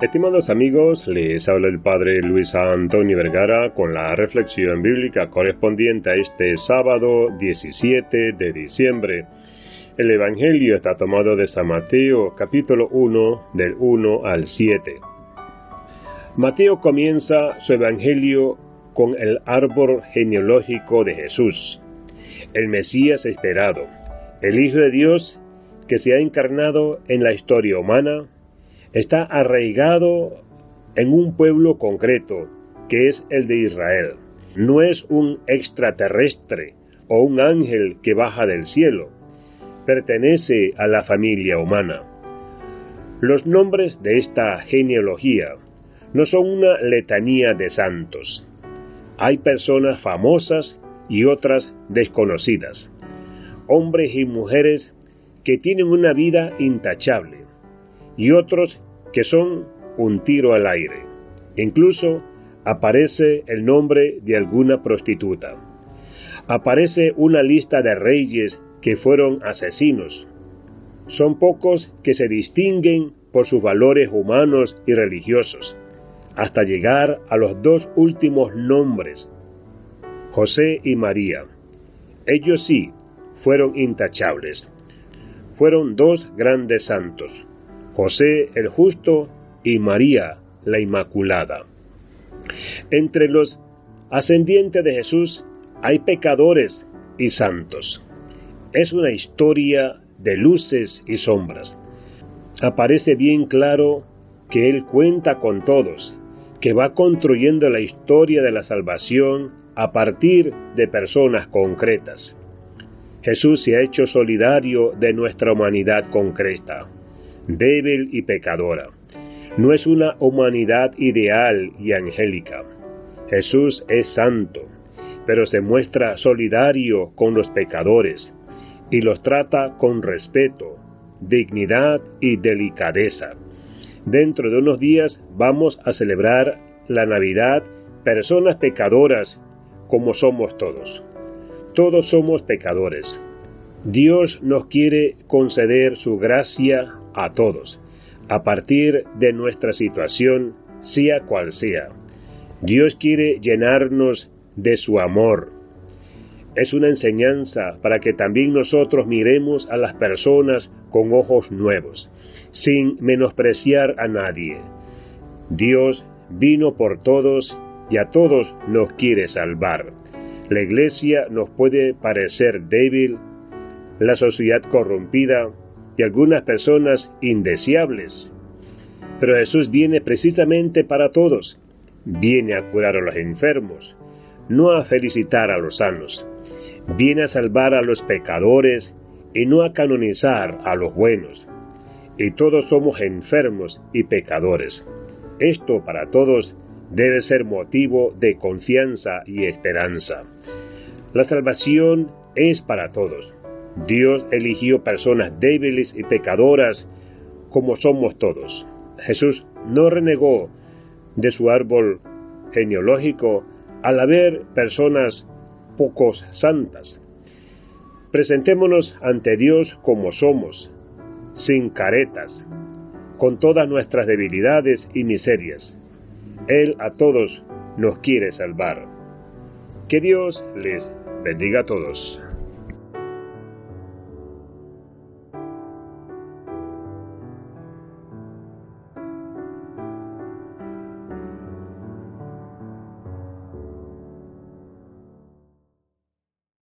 Estimados amigos, les habla el Padre Luis Antonio Vergara con la reflexión bíblica correspondiente a este sábado 17 de diciembre. El Evangelio está tomado de San Mateo capítulo 1 del 1 al 7. Mateo comienza su Evangelio con el árbol genealógico de Jesús, el Mesías esperado, el Hijo de Dios que se ha encarnado en la historia humana está arraigado en un pueblo concreto, que es el de Israel. No es un extraterrestre o un ángel que baja del cielo. Pertenece a la familia humana. Los nombres de esta genealogía no son una letanía de santos. Hay personas famosas y otras desconocidas. Hombres y mujeres que tienen una vida intachable y otros que son un tiro al aire. Incluso aparece el nombre de alguna prostituta. Aparece una lista de reyes que fueron asesinos. Son pocos que se distinguen por sus valores humanos y religiosos, hasta llegar a los dos últimos nombres, José y María. Ellos sí fueron intachables. Fueron dos grandes santos. José el justo y María la Inmaculada. Entre los ascendientes de Jesús hay pecadores y santos. Es una historia de luces y sombras. Aparece bien claro que Él cuenta con todos, que va construyendo la historia de la salvación a partir de personas concretas. Jesús se ha hecho solidario de nuestra humanidad concreta débil y pecadora. No es una humanidad ideal y angélica. Jesús es santo, pero se muestra solidario con los pecadores y los trata con respeto, dignidad y delicadeza. Dentro de unos días vamos a celebrar la Navidad personas pecadoras como somos todos. Todos somos pecadores. Dios nos quiere conceder su gracia a todos, a partir de nuestra situación, sea cual sea. Dios quiere llenarnos de su amor. Es una enseñanza para que también nosotros miremos a las personas con ojos nuevos, sin menospreciar a nadie. Dios vino por todos y a todos nos quiere salvar. La iglesia nos puede parecer débil, la sociedad corrompida, y algunas personas indeseables. Pero Jesús viene precisamente para todos. Viene a curar a los enfermos, no a felicitar a los sanos. Viene a salvar a los pecadores y no a canonizar a los buenos. Y todos somos enfermos y pecadores. Esto para todos debe ser motivo de confianza y esperanza. La salvación es para todos. Dios eligió personas débiles y pecadoras como somos todos. Jesús no renegó de su árbol genealógico al haber personas pocos santas. Presentémonos ante Dios como somos, sin caretas, con todas nuestras debilidades y miserias. Él a todos nos quiere salvar. Que Dios les bendiga a todos.